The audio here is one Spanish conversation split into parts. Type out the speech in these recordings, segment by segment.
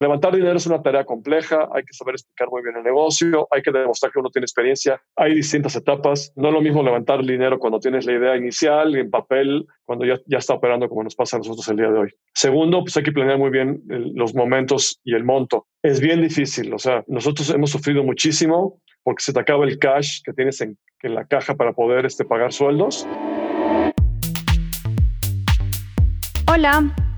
levantar dinero es una tarea compleja, hay que saber explicar muy bien el negocio, hay que demostrar que uno tiene experiencia, hay distintas etapas, no es lo mismo levantar dinero cuando tienes la idea inicial en papel, cuando ya, ya está operando como nos pasa a nosotros el día de hoy. Segundo, pues hay que planear muy bien los momentos y el monto. Es bien difícil, o sea, nosotros hemos sufrido muchísimo porque se te acaba el cash que tienes en, en la caja para poder este, pagar sueldos. Hola.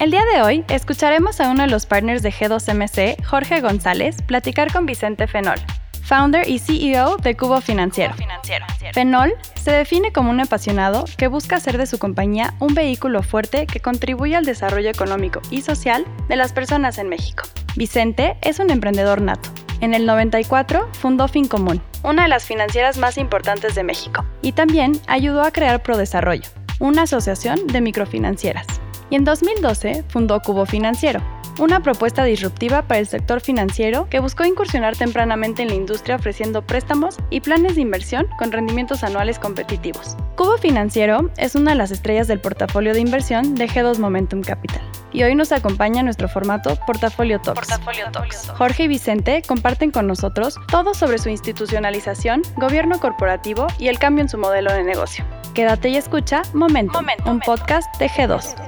El día de hoy escucharemos a uno de los partners de G2MC, Jorge González, platicar con Vicente Fenol, founder y CEO de Cubo Financiero. Fenol se define como un apasionado que busca hacer de su compañía un vehículo fuerte que contribuye al desarrollo económico y social de las personas en México. Vicente es un emprendedor nato. En el 94 fundó Fincomún, una de las financieras más importantes de México, y también ayudó a crear ProDesarrollo, una asociación de microfinancieras y en 2012 fundó Cubo Financiero, una propuesta disruptiva para el sector financiero que buscó incursionar tempranamente en la industria ofreciendo préstamos y planes de inversión con rendimientos anuales competitivos. Cubo Financiero es una de las estrellas del portafolio de inversión de G2 Momentum Capital. Y hoy nos acompaña nuestro formato Portafolio Talks. Portafolio Talks. Jorge y Vicente comparten con nosotros todo sobre su institucionalización, gobierno corporativo y el cambio en su modelo de negocio. Quédate y escucha Momentum, un podcast de G2.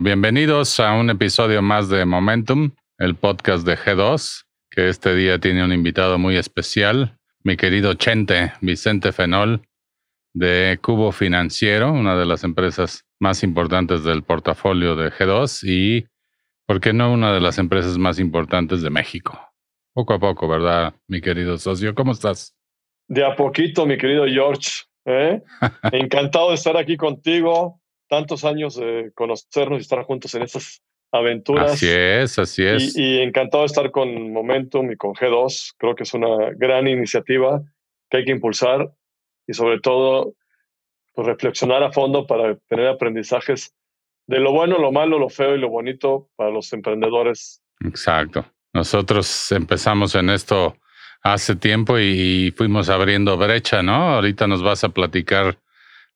Bienvenidos a un episodio más de Momentum, el podcast de G2, que este día tiene un invitado muy especial, mi querido Chente Vicente Fenol de Cubo Financiero, una de las empresas más importantes del portafolio de G2 y, ¿por qué no, una de las empresas más importantes de México? Poco a poco, ¿verdad, mi querido socio? ¿Cómo estás? De a poquito, mi querido George. ¿eh? Encantado de estar aquí contigo tantos años de conocernos y estar juntos en estas aventuras. Así es, así es. Y, encantado de estar con Momentum y con G2. Creo que es una gran iniciativa que hay que impulsar y sobre todo pues, reflexionar a fondo para tener aprendizajes de lo bueno, lo malo, lo feo y lo bonito para los emprendedores. Exacto. Nosotros empezamos en esto hace tiempo y fuimos abriendo brecha, ¿no? Ahorita nos vas a platicar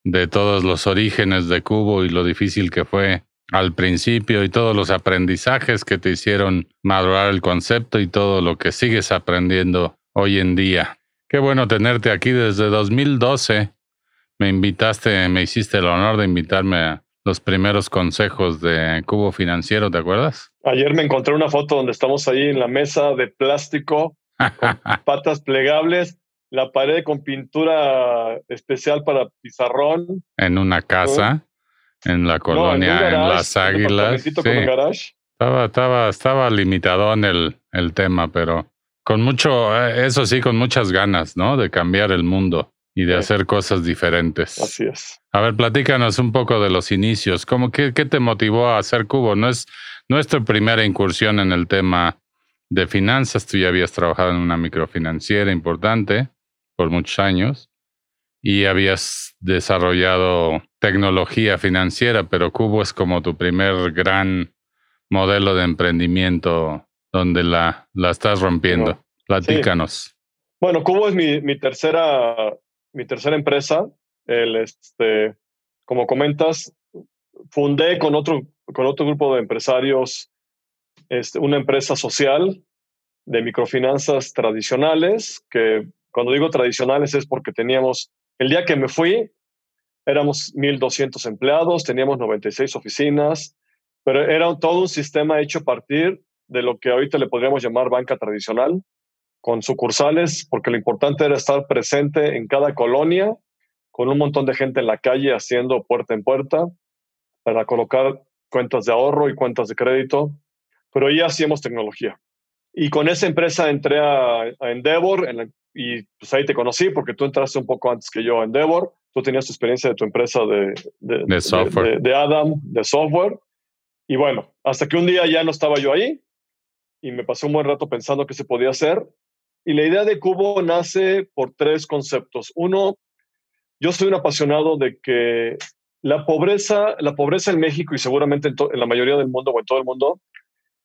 de todos los orígenes de Cubo y lo difícil que fue al principio y todos los aprendizajes que te hicieron madurar el concepto y todo lo que sigues aprendiendo hoy en día. Qué bueno tenerte aquí desde 2012. Me invitaste, me hiciste el honor de invitarme a los primeros consejos de Cubo Financiero, ¿te acuerdas? Ayer me encontré una foto donde estamos ahí en la mesa de plástico con patas plegables la pared con pintura especial para pizarrón. En una casa, en la colonia, en, Las Águilas. Estaba, estaba, estaba limitado en el, el tema, pero con mucho, eh, eso sí, con muchas ganas, ¿no? De cambiar el mundo y de hacer cosas diferentes. Así es. A ver, platícanos un poco de los inicios. ¿Cómo, qué, qué te motivó a hacer Cubo? No es nuestra primera incursión en el tema de finanzas. Tú ya habías trabajado en una microfinanciera importante por muchos años y habías desarrollado tecnología financiera, pero Cubo es como tu primer gran modelo de emprendimiento donde la, la estás rompiendo. Platícanos. Bueno, Cubo es mi, mi, tercera, mi tercera empresa. El, este, como comentas, fundé con otro, con otro grupo de empresarios este, una empresa social de microfinanzas tradicionales que cuando digo tradicionales es porque teníamos, el día que me fui, éramos 1.200 empleados, teníamos 96 oficinas, pero era todo un sistema hecho a partir de lo que ahorita le podríamos llamar banca tradicional, con sucursales, porque lo importante era estar presente en cada colonia, con un montón de gente en la calle haciendo puerta en puerta para colocar cuentas de ahorro y cuentas de crédito, pero ya hacíamos tecnología. Y con esa empresa entré a, Endeavor, en y pues ahí te conocí porque tú entraste un poco antes que yo a Endeavor. Tú tenías tu experiencia de tu empresa de, de, software. De, Adam, de software. Y bueno, hasta que un día ya no estaba yo ahí y me pasé un buen rato pensando qué se podía hacer. Y la idea de Cubo nace por tres conceptos. Uno, yo soy un apasionado de que la pobreza, la pobreza en México y seguramente en, en la mayoría del mundo o en todo el mundo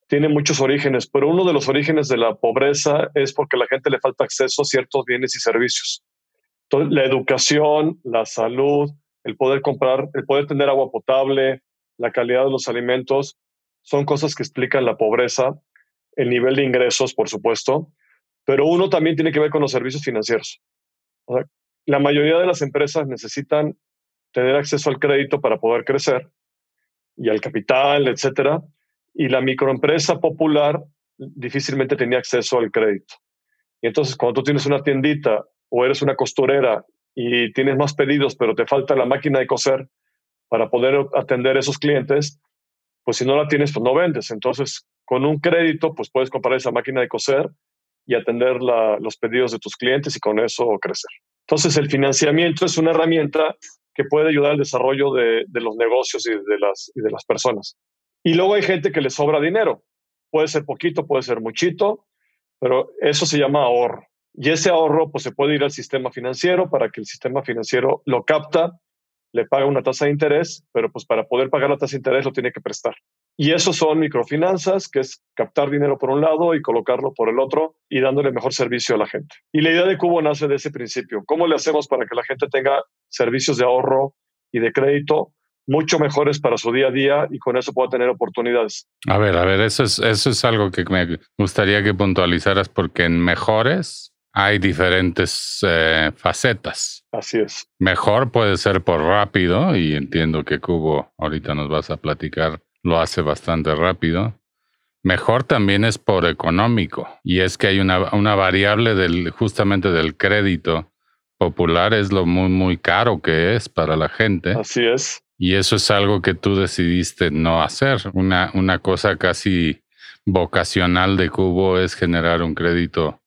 tiene muchos orígenes, pero uno de los orígenes de la pobreza es porque a la gente le falta acceso a ciertos bienes y servicios. La educación, la salud, el poder comprar, el poder tener agua potable, la calidad de los alimentos, son cosas que explican la pobreza, el nivel de ingresos, por supuesto, pero uno también tiene que ver con los servicios financieros. la mayoría de las empresas necesitan tener acceso al crédito para poder crecer y al capital, etcétera, y la microempresa popular difícilmente tenía acceso al crédito. Y entonces cuando tú tienes una tiendita o eres una costurera y tienes más pedidos, pero te falta la máquina de coser para poder atender a esos clientes, pues si no la tienes, pues no vendes. Entonces, con un crédito, pues puedes comprar esa máquina de coser y atender los pedidos de tus clientes y con eso crecer. Entonces, el financiamiento es una herramienta que puede ayudar al desarrollo de, de los negocios y de, las, y de las personas. Y luego hay gente que le sobra dinero. Puede ser poquito, puede ser muchito, pero eso se llama ahorro. Y ese ahorro pues se puede ir al sistema financiero para que el sistema financiero lo capta, le paga una tasa de interés, pero pues para poder pagar la tasa de interés lo tiene que prestar. Y eso son microfinanzas, que es captar dinero por un lado y colocarlo por el otro y dándole mejor servicio a la gente. Y la idea de Cubo nace de ese principio. ¿Cómo le hacemos para que la gente tenga servicios de ahorro y de crédito mucho mejores para su día a día y con eso pueda tener oportunidades. A ver, a ver, eso es, eso es algo que me gustaría que puntualizaras porque en mejores hay diferentes eh, facetas. Así es. Mejor puede ser por rápido y entiendo que Cubo, ahorita nos vas a platicar, lo hace bastante rápido. Mejor también es por económico y es que hay una, una variable del, justamente del crédito popular es lo muy, muy caro que es para la gente. Así es. Y eso es algo que tú decidiste no hacer. Una, una cosa casi vocacional de Cubo es generar un crédito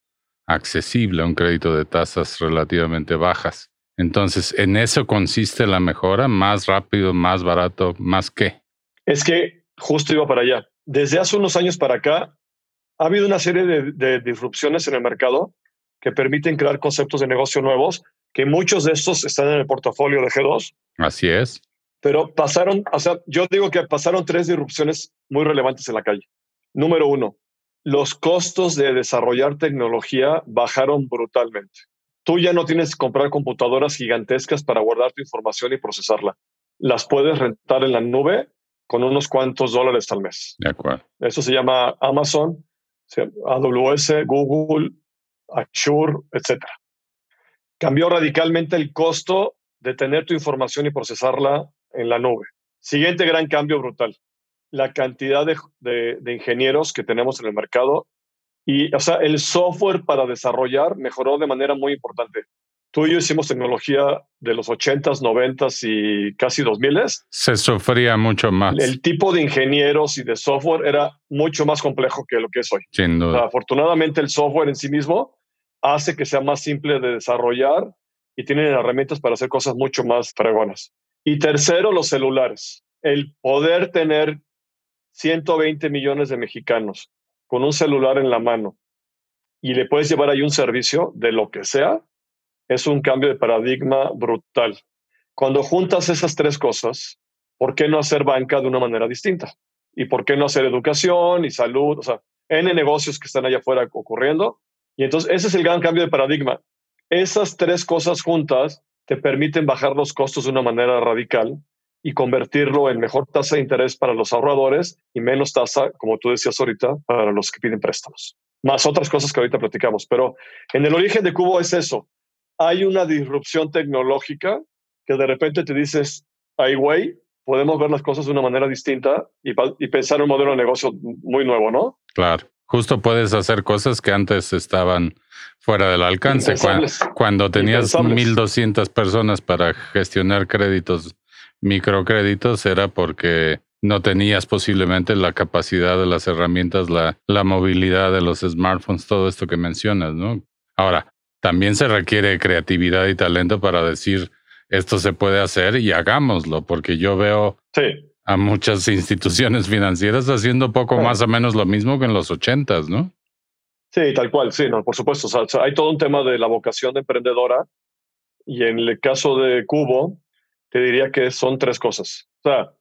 accesible, un crédito de tasas relativamente bajas. Entonces, ¿en eso consiste la mejora? ¿Más rápido, más barato, más qué? Es que justo iba para allá. Desde hace unos años para acá, ha habido una serie de, de disrupciones en el mercado que permiten crear conceptos de negocio nuevos, que muchos de estos están en el portafolio de G2. Así es. Pero pasaron, o sea, yo digo que pasaron tres disrupciones muy relevantes en la calle. Número uno, los costos de desarrollar tecnología bajaron brutalmente. Tú ya no tienes que comprar computadoras gigantescas para guardar tu información y procesarla. Las puedes rentar en la nube con unos cuantos dólares al mes. De acuerdo. Eso se llama Amazon, AWS, Google, Azure, etc. Cambió radicalmente el costo de tener tu información y procesarla en la nube. Siguiente gran cambio brutal, la cantidad de, ingenieros que tenemos en el mercado y, o sea, el software para desarrollar mejoró de manera muy importante. Tú y yo hicimos tecnología de los 80s, 90s y casi 2000s. Se sufría mucho más. El tipo de ingenieros y de software era mucho más complejo que lo que es hoy. Sin duda. afortunadamente, el software en sí mismo hace que sea más simple de desarrollar y tienen herramientas para hacer cosas mucho más fregonas. Y tercero, los celulares. El poder tener 120 millones de mexicanos con un celular en la mano y le puedes llevar ahí un servicio de lo que sea, es un cambio de paradigma brutal. Cuando juntas esas tres cosas, ¿por qué no hacer banca de una manera distinta? ¿Y por qué no hacer educación y salud? O sea, N negocios que están allá afuera ocurriendo. Y entonces ese es el gran cambio de paradigma. Esas tres cosas juntas te permiten bajar los costos de una manera radical y convertirlo en mejor tasa de interés para los ahorradores y menos tasa, como tú decías ahorita, para los que piden préstamos. Más otras cosas que ahorita platicamos. Pero en el origen de Cubo es eso. Hay una disrupción tecnológica que de repente te dices, ay, güey, podemos ver las cosas de una manera distinta y, y pensar en un modelo de negocio muy nuevo, ¿no? Claro. Justo puedes hacer cosas que antes estaban fuera del alcance. Cuando, tenías 1.200 personas para gestionar créditos, microcréditos, era porque no tenías posiblemente la capacidad de las herramientas, la, la movilidad de los smartphones, todo esto que mencionas, ¿no? Ahora, también se requiere creatividad y talento para decir esto se puede hacer y hagámoslo, porque yo veo a muchas instituciones financieras haciendo poco más o menos lo mismo que en los ochentas, ¿no? Sí, tal cual, sí, no, por supuesto. hay todo un tema de la vocación de emprendedora y en el caso de Cubo, te diría que son tres cosas. O sea,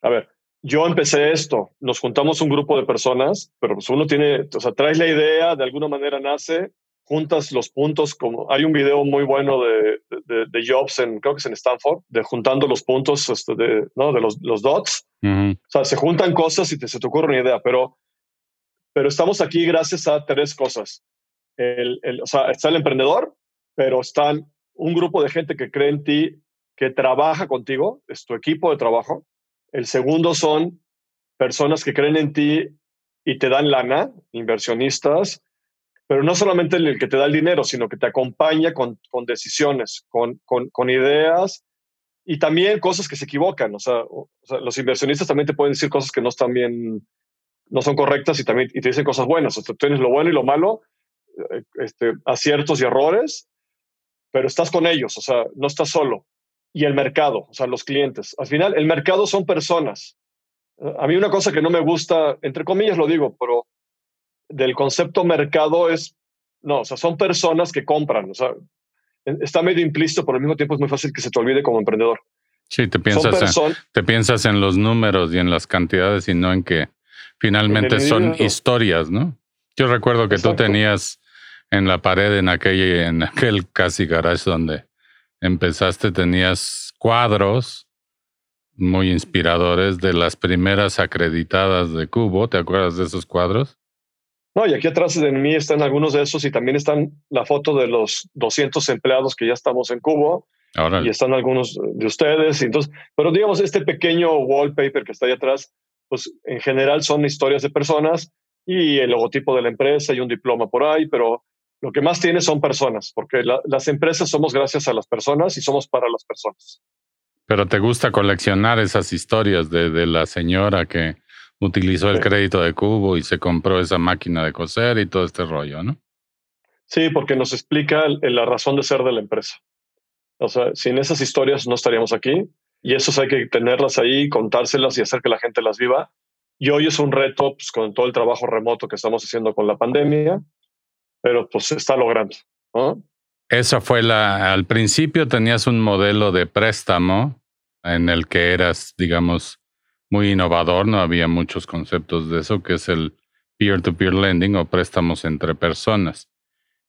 a ver, yo empecé esto, nos juntamos un grupo de personas, pero pues uno tiene, o sea, traes la idea, de alguna manera nace, juntas los puntos, como hay un video muy bueno de, de, Jobs, en, creo que es en Stanford, de juntando los puntos este, de, ¿no? de los, los dots. O sea, se juntan cosas y te, se te ocurre una idea, pero, pero estamos aquí gracias a tres cosas. El, el, o sea, está el emprendedor, pero están un grupo de gente que cree en ti, que trabaja contigo, es tu equipo de trabajo. El segundo son personas que creen en ti y te dan lana, inversionistas, pero no solamente el que te da el dinero, sino que te acompaña con, con decisiones, con, con, ideas y también cosas que se equivocan. O sea, los inversionistas también te pueden decir cosas que no están bien, no son correctas y también te dicen cosas buenas. O sea, tienes lo bueno y lo malo, eh, este, aciertos y errores, pero estás con ellos, o sea, no estás solo. Y el mercado, o sea, los clientes. Al final, el mercado son personas. A mí una cosa que no me gusta, entre comillas lo digo, pero del concepto mercado es, no, o sea, son personas que compran, o sea, está medio implícito, pero al mismo tiempo es muy fácil que se te olvide como emprendedor. Sí, te piensas, en, te piensas en los números y en las cantidades y no en que finalmente son historias, ¿no? Yo recuerdo que tú tenías en la pared en aquel, en aquel casi garage donde empezaste, tenías cuadros muy inspiradores de las primeras acreditadas de Cubo. ¿Te acuerdas de esos cuadros? No, y aquí atrás de mí están algunos de esos y también están la foto de los 200 empleados que ya estamos en Cubo. Y están algunos de ustedes. Y entonces, pero digamos, este pequeño wallpaper que está ahí atrás, pues en general son historias de personas y el logotipo de la empresa y un diploma por ahí, pero lo que más tiene son personas, porque las empresas somos gracias a las personas y somos para las personas. Pero te gusta coleccionar esas historias de, de la señora que utilizó el crédito de Cubo y se compró esa máquina de coser y todo este rollo, ¿no? Sí, porque nos explica la razón de ser de la empresa. O sea, sin esas historias no estaríamos aquí y eso hay que tenerlas ahí, contárselas y hacer que la gente las viva. Y hoy es un reto pues, con todo el trabajo remoto que estamos haciendo con la pandemia, pero pues se está logrando. ¿no? Esa fue la, al principio tenías un modelo de préstamo en el que eras, digamos, muy innovador, no había muchos conceptos de eso, que es el peer-to-peer lending o préstamos entre personas.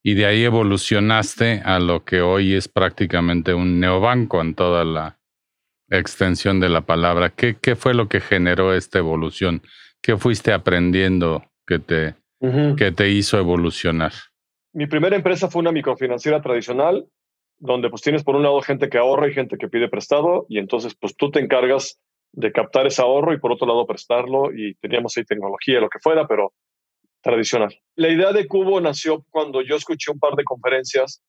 Y de ahí evolucionaste a lo que hoy es prácticamente un neobanco en toda la extensión de la palabra. ¿Qué, qué fue lo que generó esta evolución? ¿Qué fuiste aprendiendo que te, ¿Qué te hizo evolucionar? Mi primera empresa fue una microfinanciera tradicional, donde pues tienes por un lado gente que ahorra y gente que pide prestado, y entonces pues tú te encargas de captar ese ahorro y por otro lado prestarlo, y teníamos ahí tecnología, lo que fuera, pero tradicional. La idea de Cubo nació cuando yo escuché un par de conferencias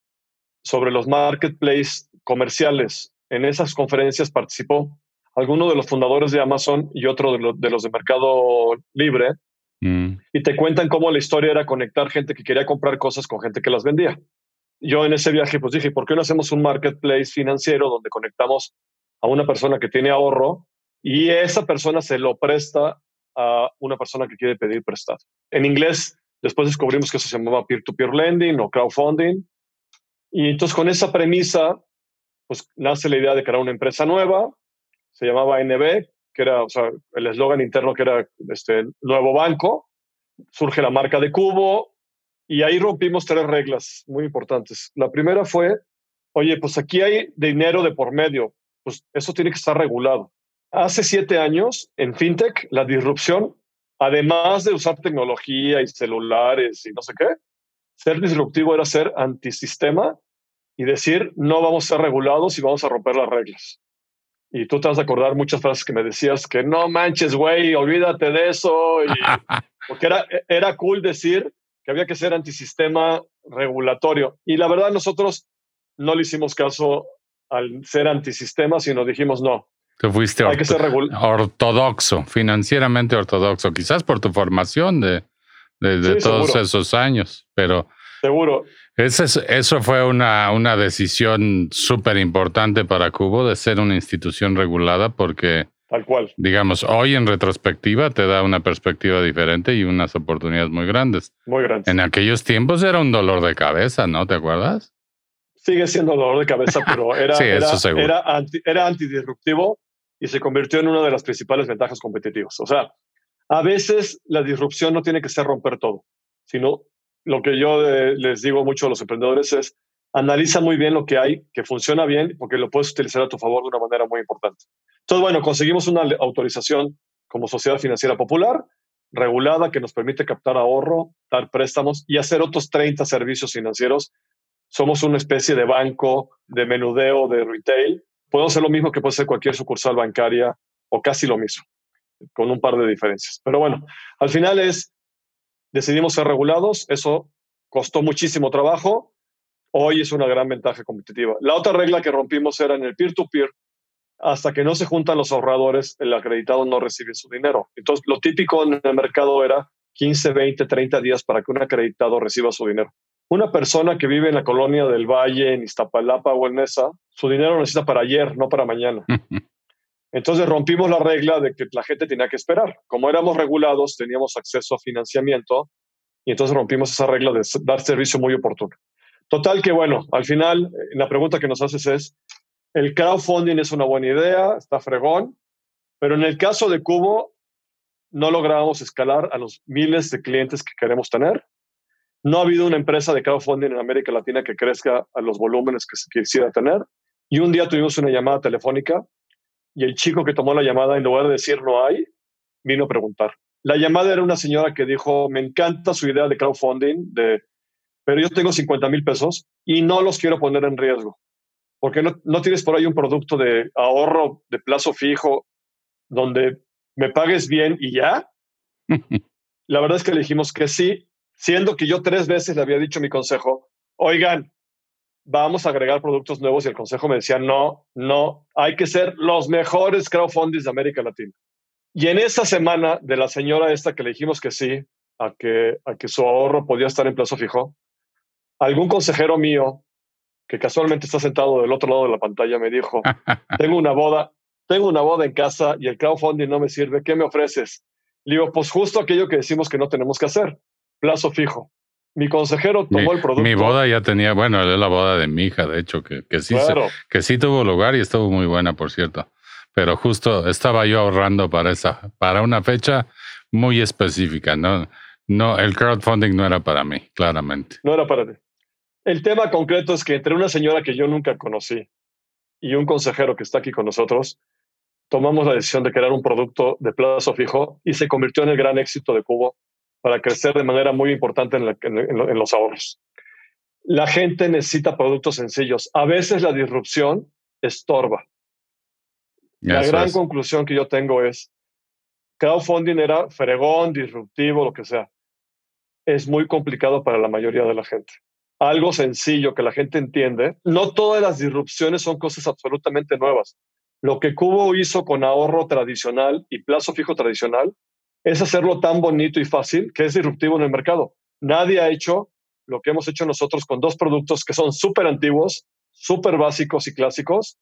sobre los marketplaces comerciales. En esas conferencias participó alguno de los fundadores de Amazon y otro de, de los de Mercado Libre, Mm. Y te cuentan cómo la historia era conectar gente que quería comprar cosas con gente que las vendía. Yo en ese viaje pues dije, ¿por qué no hacemos un marketplace financiero donde conectamos a una persona que tiene ahorro y esa persona se lo presta a una persona que quiere pedir prestado? En inglés, después descubrimos que se llamaba peer-to-peer lending o crowdfunding. Y entonces con esa premisa, pues nace la idea de crear una empresa nueva, se llamaba NB, que era, o sea, el eslogan interno que era este nuevo banco, surge la marca de Cubo y ahí rompimos tres reglas muy importantes. La primera fue, oye, pues aquí hay dinero de por medio, pues eso tiene que estar regulado. Hace siete años, en FinTech, la disrupción, además de usar tecnología y celulares y no sé qué, ser disruptivo era ser antisistema y decir, no vamos a ser regulados y vamos a romper las reglas. Y tú te vas a acordar muchas frases que me decías que no manches, güey, olvídate de eso. porque era, era cool decir que había que ser antisistema regulatorio. Y la verdad, nosotros no le hicimos caso al ser antisistema, sino dijimos no. Tú fuiste hay que ser ortodoxo, financieramente ortodoxo, quizás por tu formación de, de, todos esos años, pero Seguro. eso fue una, una decisión súper importante para Cubo de ser una institución regulada porque, tal cual, digamos, hoy en retrospectiva te da una perspectiva diferente y unas oportunidades muy grandes. Muy grandes. En aquellos tiempos era un dolor de cabeza, ¿no? ¿Te acuerdas? Sigue siendo dolor de cabeza, pero era, era, anti, era antidisruptivo y se convirtió en una de las principales ventajas competitivas. O sea, a veces la disrupción no tiene que ser romper todo, sino lo que yo eh, les digo mucho a los emprendedores es, analiza muy bien lo que hay, que funciona bien, porque lo puedes utilizar a tu favor de una manera muy importante. Entonces, bueno, conseguimos una autorización como sociedad financiera popular, regulada, que nos permite captar ahorro, dar préstamos y hacer otros 30 servicios financieros. Somos una especie de banco, de menudeo, de retail. Podemos hacer lo mismo que puede ser cualquier sucursal bancaria o casi lo mismo, con un par de diferencias. Pero bueno, al final es decidimos ser regulados, eso costó muchísimo trabajo, hoy es una gran ventaja competitiva. La otra regla que rompimos era en el peer-to-peer, hasta que no se juntan los ahorradores, el acreditado no recibe su dinero. Entonces, lo típico en el mercado era 15, 20, 30 días para que un acreditado reciba su dinero. Una persona que vive en la colonia del Valle, en Iztapalapa o en Mesa, su dinero lo necesita para ayer, no para mañana. Entonces rompimos la regla de que la gente tenía que esperar. Como éramos regulados, teníamos acceso a financiamiento y entonces rompimos esa regla de dar servicio muy oportuno. Total que bueno, al final eh, la pregunta que nos haces es, el crowdfunding es una buena idea, está fregón, pero en el caso de Cubo no logramos escalar a los miles de clientes que queremos tener. No ha habido una empresa de crowdfunding en América Latina que crezca a los volúmenes que se quisiera tener. Y un día tuvimos una llamada telefónica y el chico que tomó la llamada, en lugar de decir no hay, vino a preguntar. La llamada era una señora que dijo, me encanta su idea de crowdfunding, de, pero yo tengo 50 mil pesos y no los quiero poner en riesgo. Porque no, no tienes por ahí un producto de ahorro de plazo fijo donde me pagues bien y ya. la verdad es que le dijimos que sí, siendo que yo tres veces le había dicho mi consejo, oigan, vamos a agregar productos nuevos y el consejo me decía, no, no, hay que ser los mejores crowdfundings de América Latina. Y en esa semana de la señora esta que le dijimos que sí, a que, a que su ahorro podía estar en plazo fijo, algún consejero mío, que casualmente está sentado del otro lado de la pantalla, me dijo, tengo una boda, tengo una boda en casa y el crowdfunding no me sirve, ¿qué me ofreces? Le digo, pues justo aquello que decimos que no tenemos que hacer, plazo fijo. Mi consejero tomó el producto. Mi boda ya tenía, bueno, es la boda de mi hija, de hecho, que, que sí, que sí tuvo lugar y estuvo muy buena, por cierto. Pero justo estaba yo ahorrando para esa, para una fecha muy específica. No, no, el crowdfunding no era para mí, claramente. No era para ti. El tema concreto es que entre una señora que yo nunca conocí y un consejero que está aquí con nosotros, tomamos la decisión de crear un producto de plazo fijo y se convirtió en el gran éxito de Cubo para crecer de manera muy importante en, los ahorros. La gente necesita productos sencillos. A veces la disrupción estorba. La gran conclusión que yo tengo es, crowdfunding era fregón, disruptivo, lo que sea. Es muy complicado para la mayoría de la gente. Algo sencillo que la gente entiende. No todas las disrupciones son cosas absolutamente nuevas. Lo que Cubo hizo con ahorro tradicional y plazo fijo tradicional es hacerlo tan bonito y fácil que es disruptivo en el mercado. Nadie ha hecho lo que hemos hecho nosotros con dos productos que son súper antiguos, súper básicos y clásicos,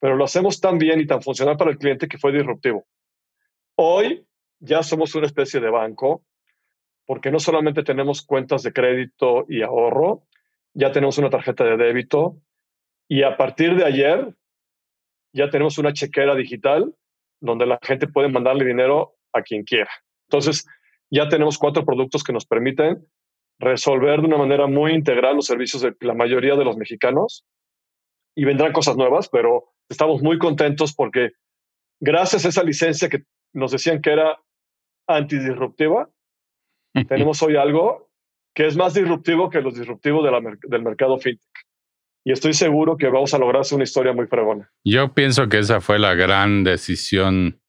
pero lo hacemos tan bien y tan funcional para el cliente que fue disruptivo. Hoy ya somos una especie de banco porque no solamente tenemos cuentas de crédito y ahorro, ya tenemos una tarjeta de débito y a partir de ayer ya tenemos una chequera digital donde la gente puede mandarle dinero a quien quiera. Entonces, ya tenemos cuatro productos que nos permiten resolver de una manera muy integral los servicios de la mayoría de los mexicanos y vendrán cosas nuevas, pero estamos muy contentos porque gracias a esa licencia que nos decían que era antidisruptiva, tenemos hoy algo que es más disruptivo que los disruptivos del mercado fintech. Y estoy seguro que vamos a lograr una historia muy fregona. Yo pienso que esa fue la gran decisión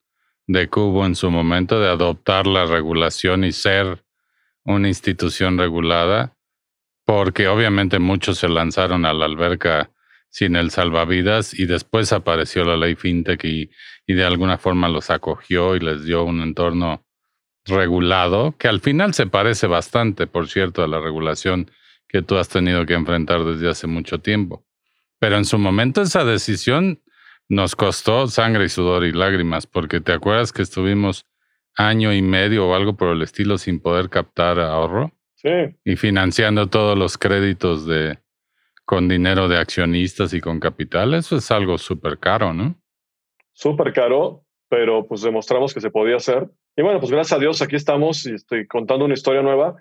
de Cubo en su momento de adoptar la regulación y ser una institución regulada, porque obviamente muchos se lanzaron a la alberca sin el salvavidas y después apareció la ley FinTech y, y de alguna forma los acogió y les dio un entorno regulado, que al final se parece bastante, por cierto, a la regulación que tú has tenido que enfrentar desde hace mucho tiempo. Pero en su momento esa decisión nos costó sangre y sudor y lágrimas, porque te acuerdas que estuvimos año y medio o algo por el estilo sin poder captar ahorro. Sí. Y financiando todos los créditos de con dinero de accionistas y con capital, eso es algo súper caro, ¿no? Súper caro, pero pues demostramos que se podía hacer. Y bueno, pues gracias a Dios aquí estamos y estoy contando una historia nueva.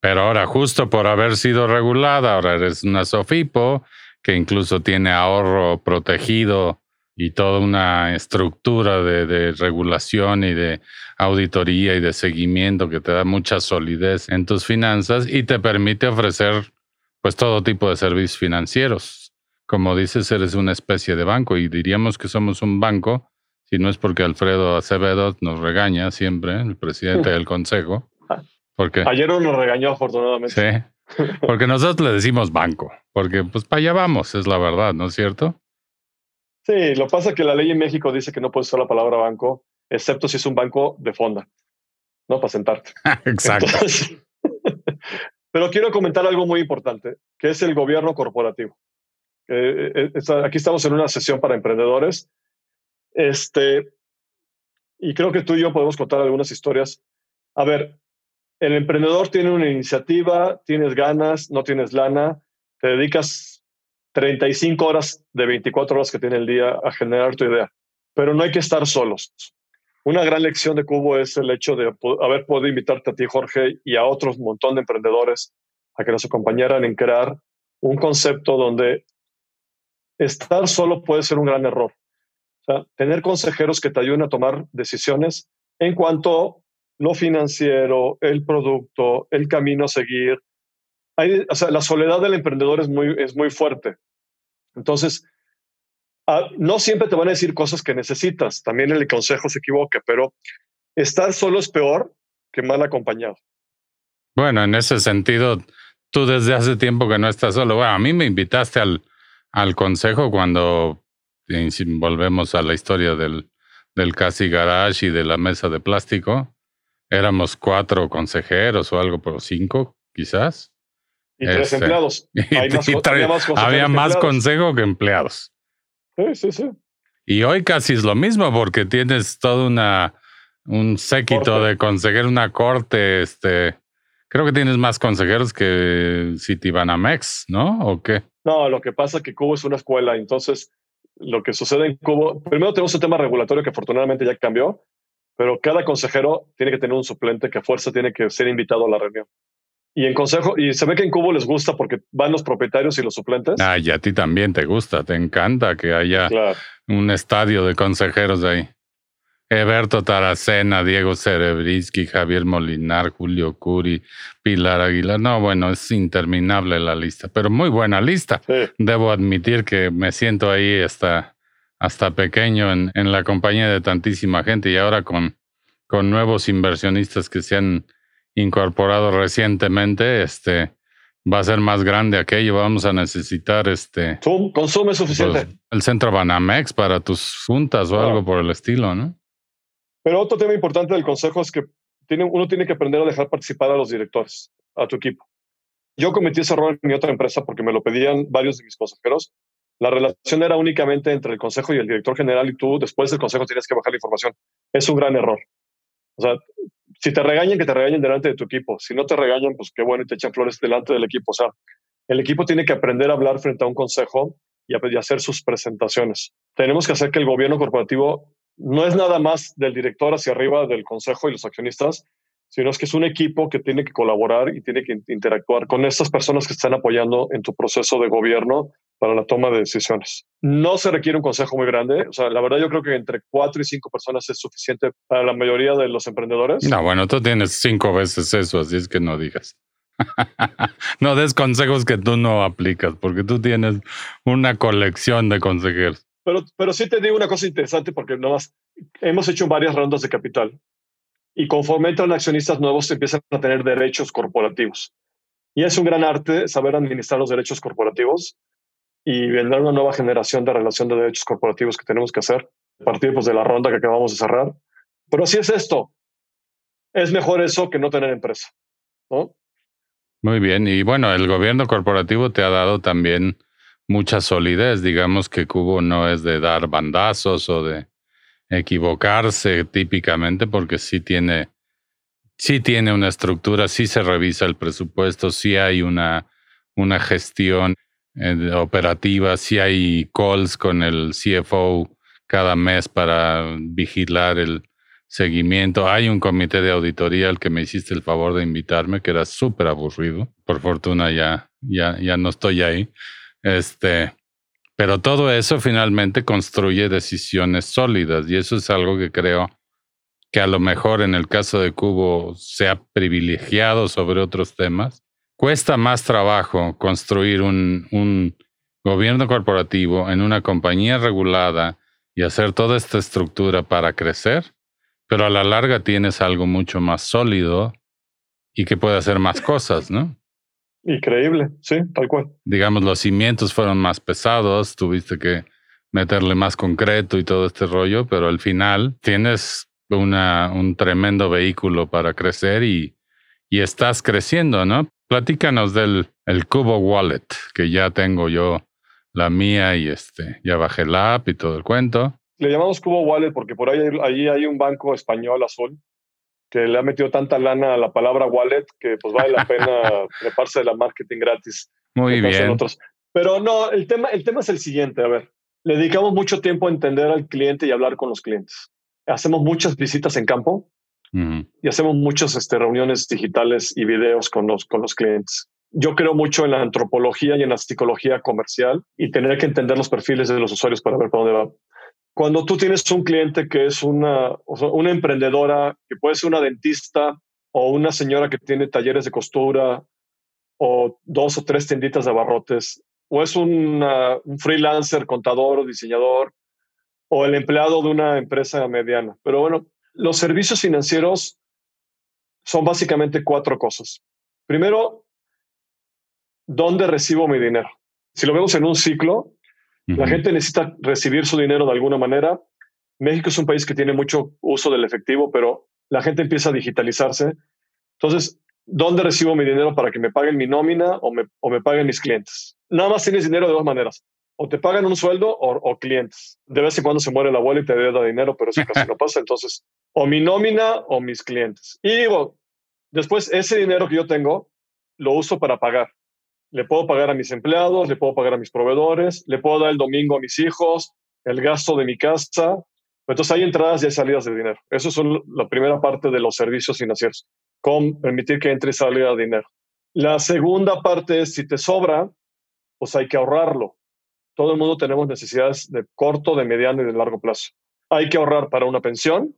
Pero ahora, justo por haber sido regulada, ahora eres una Sofipo que incluso tiene ahorro protegido y toda una estructura de, regulación y de auditoría y de seguimiento que te da mucha solidez en tus finanzas y te permite ofrecer pues todo tipo de servicios financieros. Como dices, eres una especie de banco y diríamos que somos un banco, si no es porque Alfredo Acevedo nos regaña siempre, el presidente del consejo. Porque, Ayer nos regañó afortunadamente. Sí, porque nosotros le decimos banco, porque pues para allá vamos, es la verdad, ¿no es cierto? Sí, lo pasa que la ley en México dice que no puedes usar la palabra banco, excepto si es un banco de fonda, no para sentarte. Exacto. pero quiero comentar algo muy importante, que es el gobierno corporativo. Eh, eh, aquí estamos en una sesión para emprendedores. Este, y creo que tú y yo podemos contar algunas historias. A ver, el emprendedor tiene una iniciativa, tienes ganas, no tienes lana, te dedicas 35 horas de 24 horas que tiene el día a generar tu idea. Pero no hay que estar solos. Una gran lección de Cubo es el hecho de haber podido invitarte a ti, Jorge, y a otros montón de emprendedores a que nos acompañaran en crear un concepto donde estar solo puede ser un gran error. O sea, tener consejeros que te ayuden a tomar decisiones en cuanto lo financiero, el producto, el camino a seguir, o sea, la soledad del emprendedor es muy, es muy fuerte. Entonces, ah, no siempre te van a decir cosas que necesitas. También el consejo se equivoca, pero estar solo es peor que mal acompañado. Bueno, en ese sentido, tú desde hace tiempo que no estás solo. Bueno, a mí me invitaste al, al consejo cuando volvemos a la historia del, del casi garage y de la mesa de plástico. Éramos cuatro consejeros o algo, pero cinco quizás. Y tres este, empleados. había más consejo que empleados. Sí, sí, sí. Y hoy casi es lo mismo porque tienes todo una un séquito de consejeros, una corte, este, creo que tienes más consejeros que Citibanamex, ¿no? ¿O qué? No, lo que pasa es que Cubo es una escuela, entonces lo que sucede en Cubo, primero tenemos un tema regulatorio que afortunadamente ya cambió, pero cada consejero tiene que tener un suplente que a fuerza tiene que ser invitado a la reunión. Y en consejo, y se ve que en Cubo les gusta porque van los propietarios y los suplentes. Ah, y a ti también te gusta, te encanta que haya un estadio de consejeros ahí. Eberto Taracena, Diego Cerebrisky, Javier Molinar, Julio Curi, Pilar Aguilar. No, bueno, es interminable la lista, pero muy buena lista. Debo admitir que me siento ahí hasta, hasta pequeño en, en la compañía de tantísima gente y ahora con, con nuevos inversionistas que se han incorporado recientemente, este, va a ser más grande aquello, vamos a necesitar este... Consume suficiente. Pues, el centro Banamex para tus juntas o algo por el estilo, ¿no? Pero otro tema importante del consejo es que tiene, uno tiene que aprender a dejar participar a los directores, a tu equipo. Yo cometí ese error en mi otra empresa porque me lo pedían varios de mis consejeros. La relación era únicamente entre el consejo y el director general y tú después del consejo tienes que bajar la información. Es un gran error. O sea, si te regañan, que te regañen delante de tu equipo. Si no te regañan, pues qué bueno y te echan flores delante del equipo. O sea, el equipo tiene que aprender a hablar frente a un consejo y a, hacer sus presentaciones. Tenemos que hacer que el gobierno corporativo no es nada más del director hacia arriba del consejo y los accionistas, sino es que es un equipo que tiene que colaborar y tiene que interactuar con estas personas que están apoyando en tu proceso de gobierno para la toma de decisiones. No se requiere un consejo muy grande. O sea, la verdad yo creo que entre cuatro y cinco personas es suficiente para la mayoría de los emprendedores. No, bueno, tú tienes cinco veces eso, así es que no digas. no des consejos que tú no aplicas, porque tú tienes una colección de consejeros. Pero, pero sí te digo una cosa interesante, porque nomás hemos hecho varias rondas de capital y conforme entran accionistas nuevos empiezan a tener derechos corporativos. Y es un gran arte saber administrar los derechos corporativos y vendrá una nueva generación de relación de derechos corporativos que tenemos que hacer a partir pues, de la ronda que acabamos de cerrar. Pero así es esto. Es mejor eso que no tener empresa. ¿no? Muy bien, y bueno, el gobierno corporativo te ha dado también mucha solidez. Digamos que Cubo no es de dar bandazos o de equivocarse típicamente, porque sí tiene, sí tiene una estructura, sí se revisa el presupuesto, sí hay una, una gestión eh, operativa, sí hay calls con el CFO cada mes para vigilar el seguimiento. Hay un comité de auditoría al que me hiciste el favor de invitarme, que era súper aburrido. Por fortuna ya, ya, ya no estoy ahí. Este, pero todo eso finalmente construye decisiones sólidas y eso es algo que creo que a lo mejor en el caso de Cubo se ha privilegiado sobre otros temas. Cuesta más trabajo construir un, gobierno corporativo en una compañía regulada y hacer toda esta estructura para crecer, pero a la larga tienes algo mucho más sólido y que puede hacer más cosas, ¿no? Increíble, sí, tal cual. Digamos, los cimientos fueron más pesados, tuviste que meterle más concreto y todo este rollo, pero al final tienes una, un tremendo vehículo para crecer y, y estás creciendo, ¿no? Platícanos del el Cubo Wallet, que ya tengo yo la mía y este, ya bajé la app y todo el cuento. Le llamamos Cubo Wallet porque por ahí, ahí hay un banco español azul que le ha metido tanta lana a la palabra wallet que pues vale la pena treparse de la marketing gratis. Muy bien. Otros. Pero no, el tema, el tema es el siguiente, a ver, le dedicamos mucho tiempo a entender al cliente y hablar con los clientes. Hacemos muchas visitas en campo y hacemos muchas este, reuniones digitales y videos con los, con los clientes. Yo creo mucho en la antropología y en la psicología comercial y tener que entender los perfiles de los usuarios para ver para dónde va. Cuando tú tienes un cliente que es una, una emprendedora, que puede ser una dentista o una señora que tiene talleres de costura o dos o tres tienditas de abarrotes, o es un freelancer, contador o diseñador, o el empleado de una empresa mediana. Pero bueno, los servicios financieros son básicamente cuatro cosas. Primero, ¿dónde recibo mi dinero? Si lo vemos en un ciclo, la gente necesita recibir su dinero de alguna manera. México es un país que tiene mucho uso del efectivo, pero la gente empieza a digitalizarse. Entonces, ¿dónde recibo mi dinero para que me paguen mi nómina o me, o me paguen mis clientes? Nada más tienes dinero de dos maneras. O te pagan un sueldo o, clientes. De vez en cuando se muere la abuela y te da dinero, pero eso casi no pasa. Entonces, o mi nómina o mis clientes. Y digo, después ese dinero que yo tengo lo uso para pagar le puedo pagar a mis empleados, le puedo pagar a mis proveedores, le puedo dar el domingo a mis hijos, el gasto de mi casa. Entonces hay entradas y salidas de dinero. Eso es la primera parte de los servicios financieros, con permitir que entre y salga dinero. La segunda parte es, si te sobra, pues hay que ahorrarlo. Todo el mundo tenemos necesidades de corto, de mediano y de largo plazo. Hay que ahorrar para una pensión,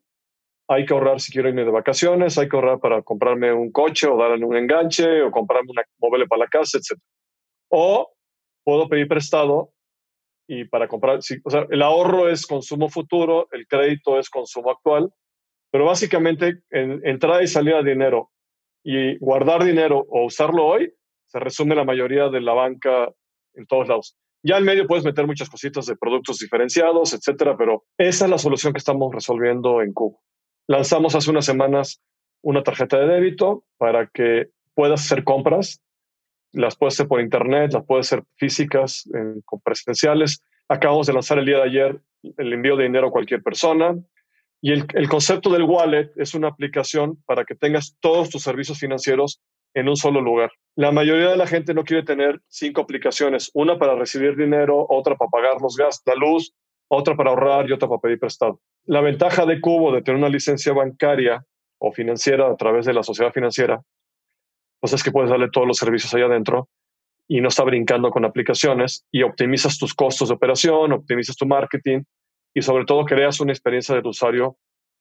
hay que ahorrar si quiero irme de vacaciones, hay que ahorrar para comprarme un coche o darle un enganche o comprarme una móvil para la casa, etc. O puedo pedir prestado y para comprar, o sea, el ahorro es consumo futuro, el crédito es consumo actual, pero básicamente en entrada y salida de dinero y guardar dinero o usarlo hoy, se resume la mayoría de la banca en todos lados. Ya en medio puedes meter muchas cositas de productos diferenciados, etcétera, pero esa es la solución que estamos resolviendo en Cuba. Lanzamos hace unas semanas una tarjeta de débito para que puedas hacer compras. Las puedes hacer por internet, las puedes hacer físicas, en, presenciales. Acabamos de lanzar el día de ayer el envío de dinero a cualquier persona. Y el, el concepto del wallet es una aplicación para que tengas todos tus servicios financieros en un solo lugar. La mayoría de la gente no quiere tener cinco aplicaciones, una para recibir dinero, otra para pagar los gastos, la luz, otra para ahorrar y otra para pedir prestado. La ventaja de Cubo de tener una licencia bancaria o financiera a través de la sociedad financiera, pues es que puedes darle todos los servicios ahí adentro y no está brincando con aplicaciones y optimizas tus costos de operación, optimizas tu marketing y sobre todo creas una experiencia del usuario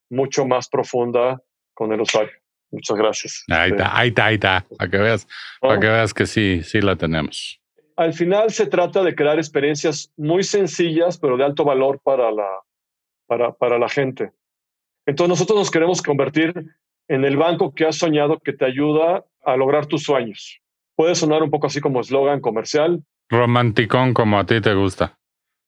mucho más profunda con el usuario. Muchas gracias. Ahí está, ahí está, ahí está. Para que veas, para que veas que sí, sí la tenemos al final se trata de crear experiencias muy sencillas, pero de alto valor para la, para, para la gente. Entonces nosotros nos queremos convertir en el banco que has soñado que te ayuda a lograr tus sueños. Puede sonar un poco así como eslogan comercial. Romanticón como a ti te gusta.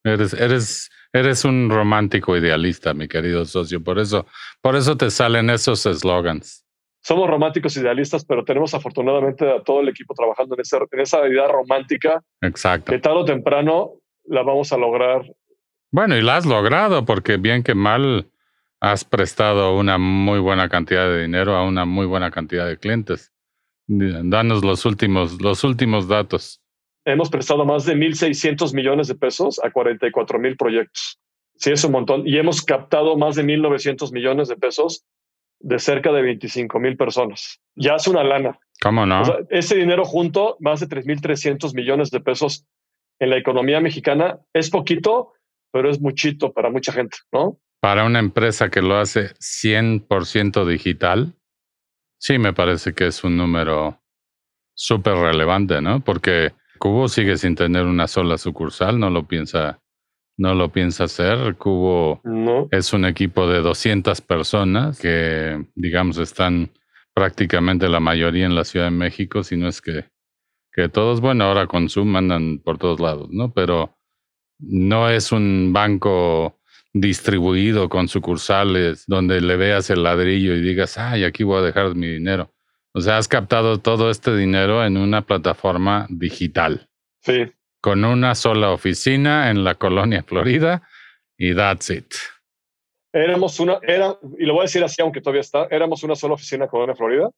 Eres, eres, eres un romántico idealista, mi querido socio. Por eso, por eso te salen esos eslogans. Somos románticos idealistas, pero tenemos afortunadamente a todo el equipo trabajando en esa, en esa idea romántica. Exacto. Que tarde o temprano la vamos a lograr. Bueno, y la has logrado, porque bien que mal has prestado una muy buena cantidad de dinero a una muy buena cantidad de clientes. Danos los últimos, los últimos datos. Hemos prestado más de 1.600 millones de pesos a 44 mil proyectos. Sí, es un montón. Y hemos captado más de 1.900 millones de pesos de cerca de 25 mil personas. Ya es una lana. ¿Cómo no? ese dinero junto, más de 3.300 millones de pesos en la economía mexicana, es poquito, pero es muchito para mucha gente, ¿no? Para una empresa que lo hace 100% digital, sí me parece que es un número súper relevante, ¿no? Porque Cubo sigue sin tener una sola sucursal, no lo piensa, no lo piensa hacer. Cubo es un equipo de 200 personas que, digamos, están prácticamente la mayoría en la Ciudad de México, si no es que, que todos, bueno, ahora con Zoom andan por todos lados, ¿no? Pero no es un banco distribuido con sucursales donde le veas el ladrillo y digas, ay, aquí voy a dejar mi dinero. O sea, has captado todo este dinero en una plataforma digital. Sí. Con una sola oficina en la colonia Florida y that's it. Éramos una, era, y lo voy a decir así, aunque todavía está, éramos una sola oficina en Colonia Florida.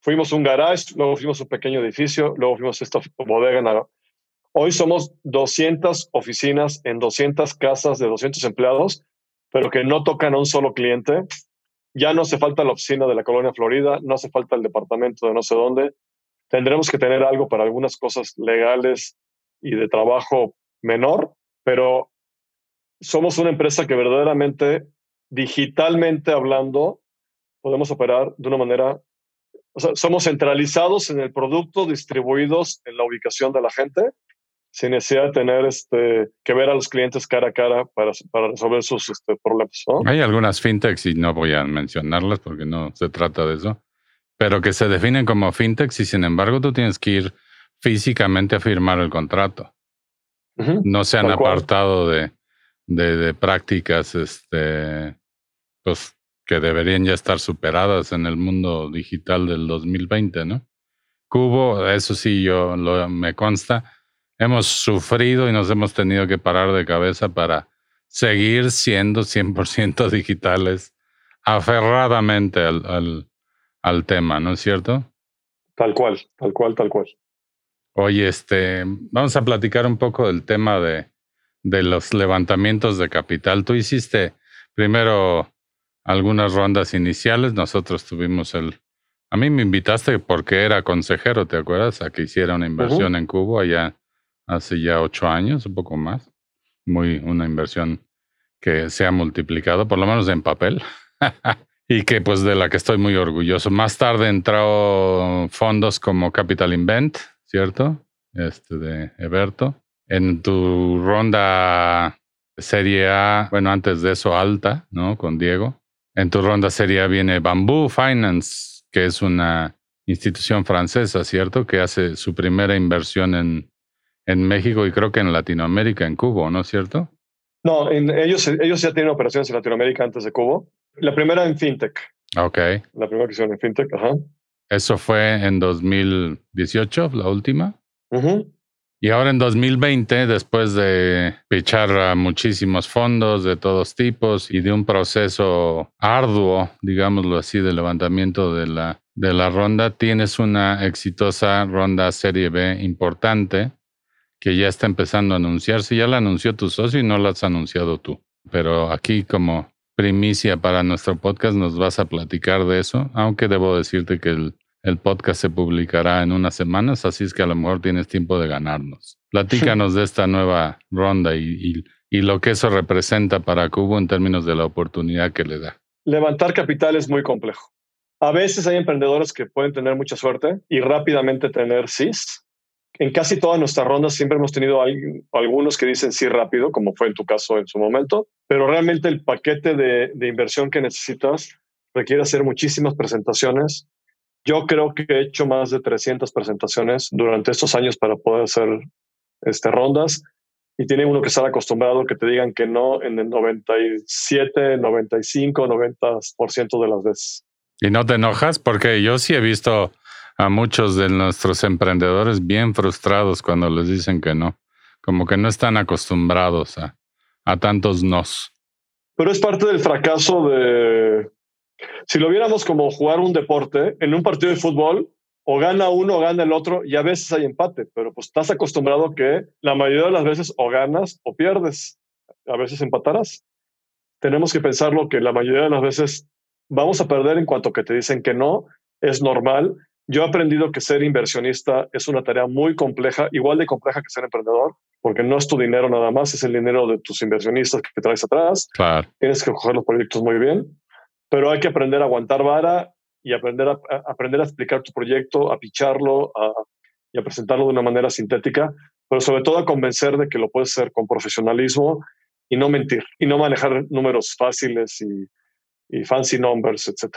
Fuimos un garage, luego fuimos un pequeño edificio, luego fuimos esta bodega en Hoy somos 200 oficinas en 200 casas de 200 empleados, pero que no tocan a un solo cliente. Ya no hace falta la oficina de la colonia Florida, no hace falta el departamento de no sé dónde. Tendremos que tener algo para algunas cosas legales y de trabajo menor, pero somos una empresa que verdaderamente, digitalmente hablando, podemos operar de una manera, o sea, somos centralizados en el producto, distribuidos en la ubicación de la gente sin necesidad de tener este, que ver a los clientes cara a cara para, para resolver sus este, problemas. Hay algunas fintechs, y no voy a mencionarlas porque no se trata de eso, pero que se definen como fintechs y sin embargo tú tienes que ir físicamente a firmar el contrato. no se han apartado de, de, de, prácticas este, pues, que deberían ya estar superadas en el mundo digital del 2020, ¿no? Cubo, eso sí, yo lo, me consta, hemos sufrido y nos hemos tenido que parar de cabeza para seguir siendo 100% digitales aferradamente al, al, tema, ¿no es cierto? Tal cual, tal cual, tal cual. Oye, este, vamos a platicar un poco del tema de, de los levantamientos de capital. Tú hiciste primero algunas rondas iniciales, nosotros tuvimos el... A mí me invitaste porque era consejero, ¿te acuerdas? A que hiciera una inversión en Cubo allá hace ya ocho años, un poco más. Muy una inversión que se ha multiplicado, por lo menos en papel, y que pues de la que estoy muy orgulloso. Más tarde entró fondos como Capital Invent, ¿cierto? Este de Eberto. En tu ronda Serie A, bueno, antes de eso alta, ¿no? Con Diego. En tu ronda Serie A viene Bamboo Finance, que es una institución francesa, ¿cierto? Que hace su primera inversión en en México y creo que en Latinoamérica, en Cubo, ¿no es cierto? No, ellos, ellos ya tienen operaciones en Latinoamérica antes de Cubo. La primera en FinTech. Ok. La primera que hicieron en FinTech, ajá. Eso fue en 2018, la última. Y ahora en 2020, después de pichar a muchísimos fondos de todos tipos y de un proceso arduo, digámoslo así, de levantamiento de la, de la ronda, tienes una exitosa ronda Serie B importante que ya está empezando a anunciarse. Ya la anunció tu socio y no la has anunciado tú. Pero aquí como primicia para nuestro podcast nos vas a platicar de eso, aunque debo decirte que el, el podcast se publicará en unas semanas, así es que a lo mejor tienes tiempo de ganarnos. Platícanos de esta nueva ronda y, lo que eso representa para Cubo en términos de la oportunidad que le da. Levantar capital es muy complejo. A veces hay emprendedores que pueden tener mucha suerte y rápidamente tener CIS, en casi todas nuestras rondas siempre hemos tenido algunos que dicen sí rápido, como fue en tu caso en su momento, pero realmente el paquete de, inversión que necesitas requiere hacer muchísimas presentaciones. Yo creo que he hecho más de 300 presentaciones durante estos años para poder hacer este, rondas y tiene uno que estar acostumbrado que te digan que no en el 97, 95, 90% de las veces. ¿Y no te enojas? Porque yo sí he visto a muchos de nuestros emprendedores bien frustrados cuando les dicen que no, como que no están acostumbrados a, a tantos nos. Pero es parte del fracaso de... Si lo viéramos como jugar un deporte, en un partido de fútbol, o gana uno o gana el otro, y a veces hay empate, pero pues estás acostumbrado que la mayoría de las veces o ganas o pierdes, a veces empatarás. Tenemos que pensarlo que la mayoría de las veces vamos a perder en cuanto que te dicen que no, es normal. Yo he aprendido que ser inversionista es una tarea muy compleja, igual de compleja que ser emprendedor, porque no es tu dinero nada más, es el dinero de tus inversionistas que traes atrás. Claro. Tienes que coger los proyectos muy bien, pero hay que aprender a aguantar vara y aprender a, aprender a explicar tu proyecto, a picharlo y a presentarlo de una manera sintética, pero sobre todo a convencer de que lo puedes hacer con profesionalismo y no mentir y no manejar números fáciles y, y fancy numbers, etc.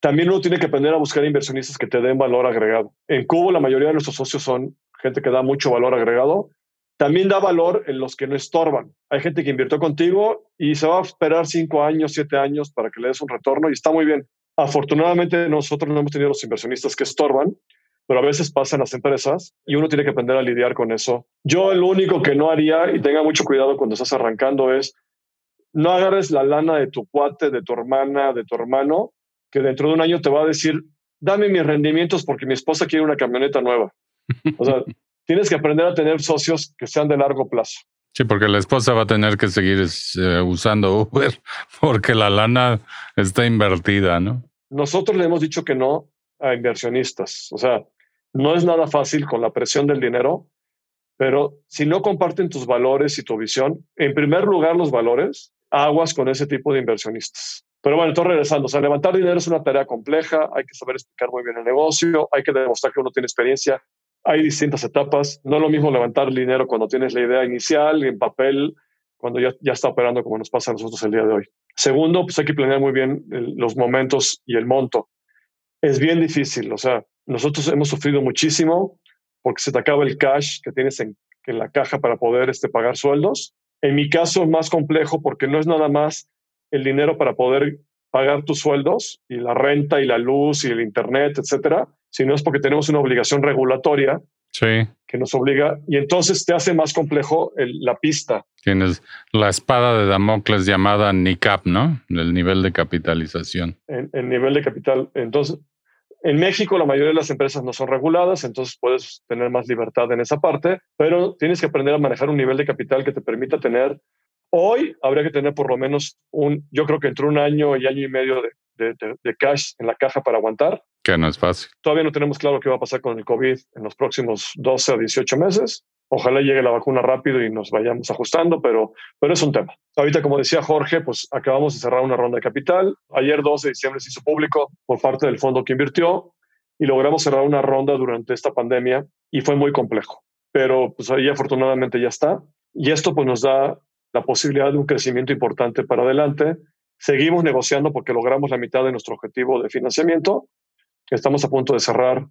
También uno tiene que aprender a buscar inversionistas que te den valor agregado. En Cubo la mayoría de nuestros socios son gente que da mucho valor agregado. También da valor en los que no estorban. Hay gente que invirtió contigo y se va a esperar cinco años, siete años para que le des un retorno y está muy bien. Afortunadamente nosotros no hemos tenido los inversionistas que estorban, pero a veces pasan las empresas y uno tiene que aprender a lidiar con eso. Yo lo único que no haría, y tenga mucho cuidado cuando estás arrancando, es no agarres la lana de tu cuate, de tu hermana, de tu hermano, que dentro de un año te va a decir, dame mis rendimientos porque mi esposa quiere una camioneta nueva. O sea, tienes que aprender a tener socios que sean de largo plazo. Sí, porque la esposa va a tener que seguir eh, usando Uber porque la lana está invertida, ¿no? Nosotros le hemos dicho que no a inversionistas. O sea, no es nada fácil con la presión del dinero, pero si no comparten tus valores y tu visión, en primer lugar los valores, aguas con ese tipo de inversionistas. Pero bueno, entonces regresando, o sea, levantar dinero es una tarea compleja, hay que saber explicar muy bien el negocio, hay que demostrar que uno tiene experiencia, hay distintas etapas. No es lo mismo levantar dinero cuando tienes la idea inicial en papel, cuando ya, ya está operando como nos pasa a nosotros el día de hoy. Segundo, pues hay que planear muy bien los momentos y el monto. Es bien difícil, o sea, nosotros hemos sufrido muchísimo porque se te acaba el cash que tienes en, en la caja para poder este, pagar sueldos. En mi caso es más complejo porque no es nada más el dinero para poder pagar tus sueldos y la renta y la luz y el internet, etcétera, sino es porque tenemos una obligación regulatoria que nos obliga y entonces te hace más complejo la pista. Tienes la espada de Damocles llamada NICAP, ¿no? El nivel de capitalización. El, nivel de capital. Entonces, en México la mayoría de las empresas no son reguladas, entonces puedes tener más libertad en esa parte, pero tienes que aprender a manejar un nivel de capital que te permita tener Hoy habría que tener por lo menos un, yo creo que entre un año y año y medio de, de, cash en la caja para aguantar. Que no es fácil. Todavía no tenemos claro qué va a pasar con el COVID en los próximos 12 o 18 meses. Ojalá llegue la vacuna rápido y nos vayamos ajustando, pero, pero es un tema. Ahorita, como decía Jorge, pues acabamos de cerrar una ronda de capital. Ayer, 12 de diciembre, se hizo público por parte del fondo que invirtió y logramos cerrar una ronda durante esta pandemia y fue muy complejo. Pero pues ahí afortunadamente ya está. Y esto pues nos da la posibilidad de un crecimiento importante para adelante. Seguimos negociando porque logramos la mitad de nuestro objetivo de financiamiento. Estamos a punto de cerrar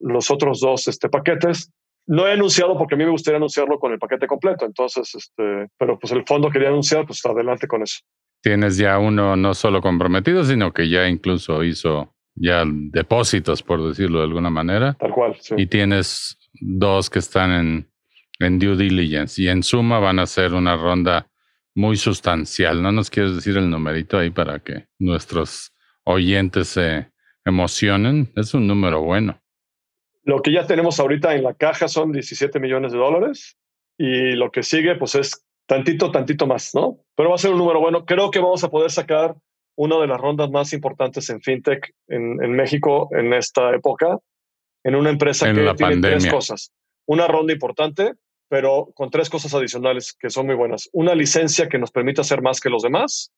los otros dos este, paquetes. No he anunciado porque a mí me gustaría anunciarlo con el paquete completo, entonces, este, pero pues el fondo quería anunciar, pues adelante con eso. Tienes ya uno no solo comprometido, sino que ya incluso hizo ya depósitos, por decirlo de alguna manera. Tal cual. Sí. Y tienes dos que están en en due diligence y en suma van a ser una ronda muy sustancial. ¿No nos quieres decir el numerito ahí para que nuestros oyentes se emocionen? Es un número bueno. Lo que ya tenemos ahorita en la caja son 17 millones de dólares y lo que sigue pues es tantito, tantito más, ¿no? Pero va a ser un número bueno. Creo que vamos a poder sacar una de las rondas más importantes en fintech en, México en esta época, en una empresa que tiene pandemia. tres cosas. Una ronda importante, pero con tres cosas adicionales que son muy buenas. Una licencia que nos permite hacer más que los demás,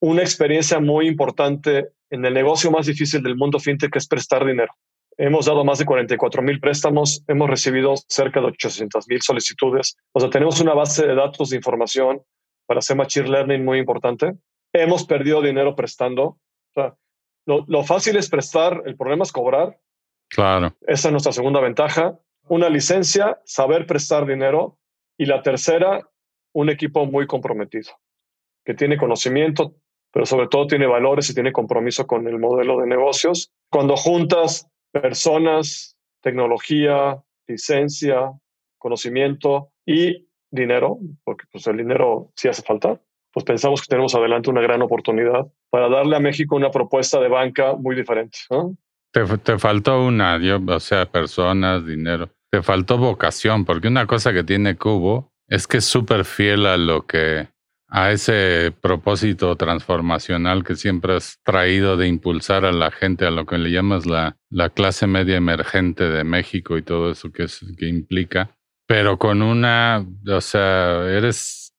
una experiencia muy importante en el negocio más difícil del mundo fintech, que es prestar dinero. Hemos dado más de 44 mil préstamos, hemos recibido cerca de 800 mil solicitudes. O sea, tenemos una base de datos de información para hacer machine learning muy importante. Hemos perdido dinero prestando. O sea, lo, lo fácil es prestar, el problema es cobrar. Claro. Esa es nuestra segunda ventaja una licencia, saber prestar dinero y la tercera, un equipo muy comprometido, que tiene conocimiento pero sobre todo tiene valores y tiene compromiso con el modelo de negocios. Cuando juntas personas, tecnología, licencia, conocimiento y dinero, porque pues el dinero sí hace falta, pues pensamos que tenemos adelante una gran oportunidad para darle a México una propuesta de banca muy diferente. Te, te, faltó una, o sea, personas, dinero. Te faltó vocación, porque una cosa que tiene Cubo es que es súper fiel a lo que, a ese propósito transformacional que siempre has traído de impulsar a la gente a lo que le llamas la, la clase media emergente de México y todo eso que, es, que implica. Pero con una, o sea, eres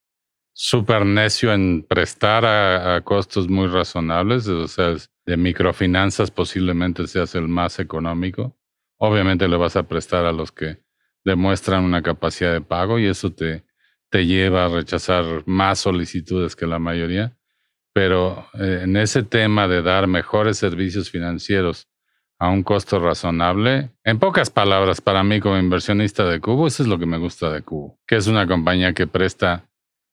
súper necio en prestar a, a, costos muy razonables, o sea, de microfinanzas posiblemente seas el más económico Obviamente le vas a prestar a los que demuestran una capacidad de pago y eso te, te lleva a rechazar más solicitudes que la mayoría. Pero eh, en ese tema de dar mejores servicios financieros a un costo razonable, en pocas palabras, para mí como inversionista de Cubo, eso es lo que me gusta de Cubo, que es una compañía que presta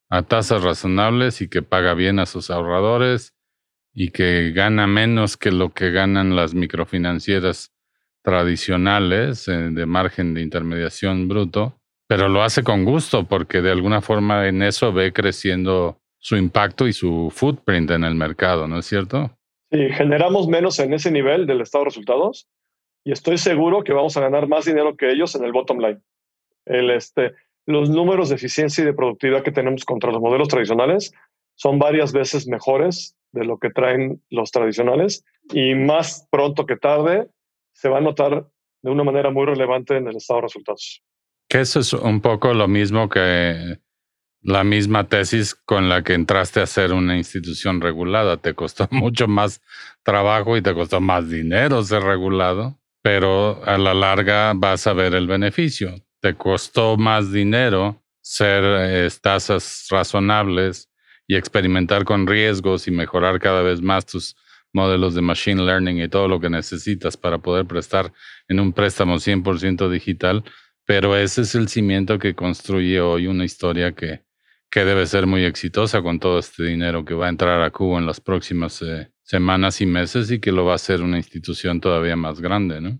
a tasas razonables y que paga bien a sus ahorradores y que gana menos que lo que ganan las microfinancieras tradicionales eh, de margen de intermediación bruto, pero lo hace con gusto porque de alguna forma en eso ve creciendo su impacto y su footprint en el mercado, ¿no es cierto? Sí, generamos menos en ese nivel del estado de resultados y estoy seguro que vamos a ganar más dinero que ellos en el bottom line. El, este, los números de eficiencia y de productividad que tenemos contra los modelos tradicionales son varias veces mejores de lo que traen los tradicionales y más pronto que tarde se va a notar de una manera muy relevante en el estado de resultados. Que eso es un poco lo mismo que la misma tesis con la que entraste a ser una institución regulada. Te costó mucho más trabajo y te costó más dinero ser regulado, pero a la larga vas a ver el beneficio. Te costó más dinero ser eh, tasas razonables y experimentar con riesgos y mejorar cada vez más tus modelos de machine learning y todo lo que necesitas para poder prestar en un préstamo 100% digital, pero ese es el cimiento que construye hoy una historia que, que debe ser muy exitosa con todo este dinero que va a entrar a Cuba en las próximas eh, semanas y meses y que lo va a hacer una institución todavía más grande, ¿no?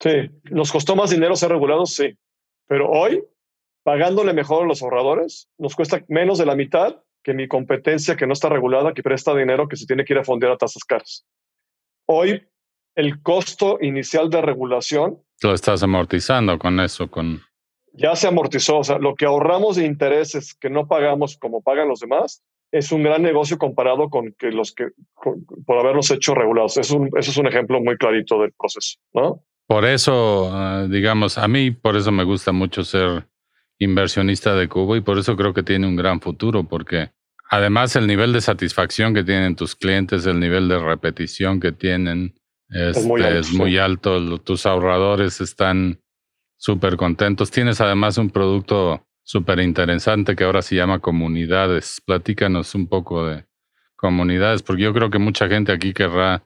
Sí, nos costó más dinero ser regulados, sí, pero hoy, pagándole mejor a los ahorradores, nos cuesta menos de la mitad que mi competencia que no está regulada, que presta dinero, que se tiene que ir a fondear a tasas caras. Hoy, el costo inicial de regulación... Lo estás amortizando con eso, con... Ya se amortizó, o sea, lo que ahorramos de intereses que no pagamos como pagan los demás, es un gran negocio comparado con que los que, por haberlos hecho regulados. Es un, eso es un ejemplo muy clarito del proceso, ¿no? Por eso, ah, digamos, a mí, por eso me gusta mucho ser inversionista de Cuba y por eso creo que tiene un gran futuro, porque además el nivel de satisfacción que tienen tus clientes, el nivel de repetición que tienen es, muy alto. Tus ahorradores están súper contentos. Tienes además un producto súper interesante que ahora se llama comunidades. Platícanos un poco de comunidades, porque yo creo que mucha gente aquí querrá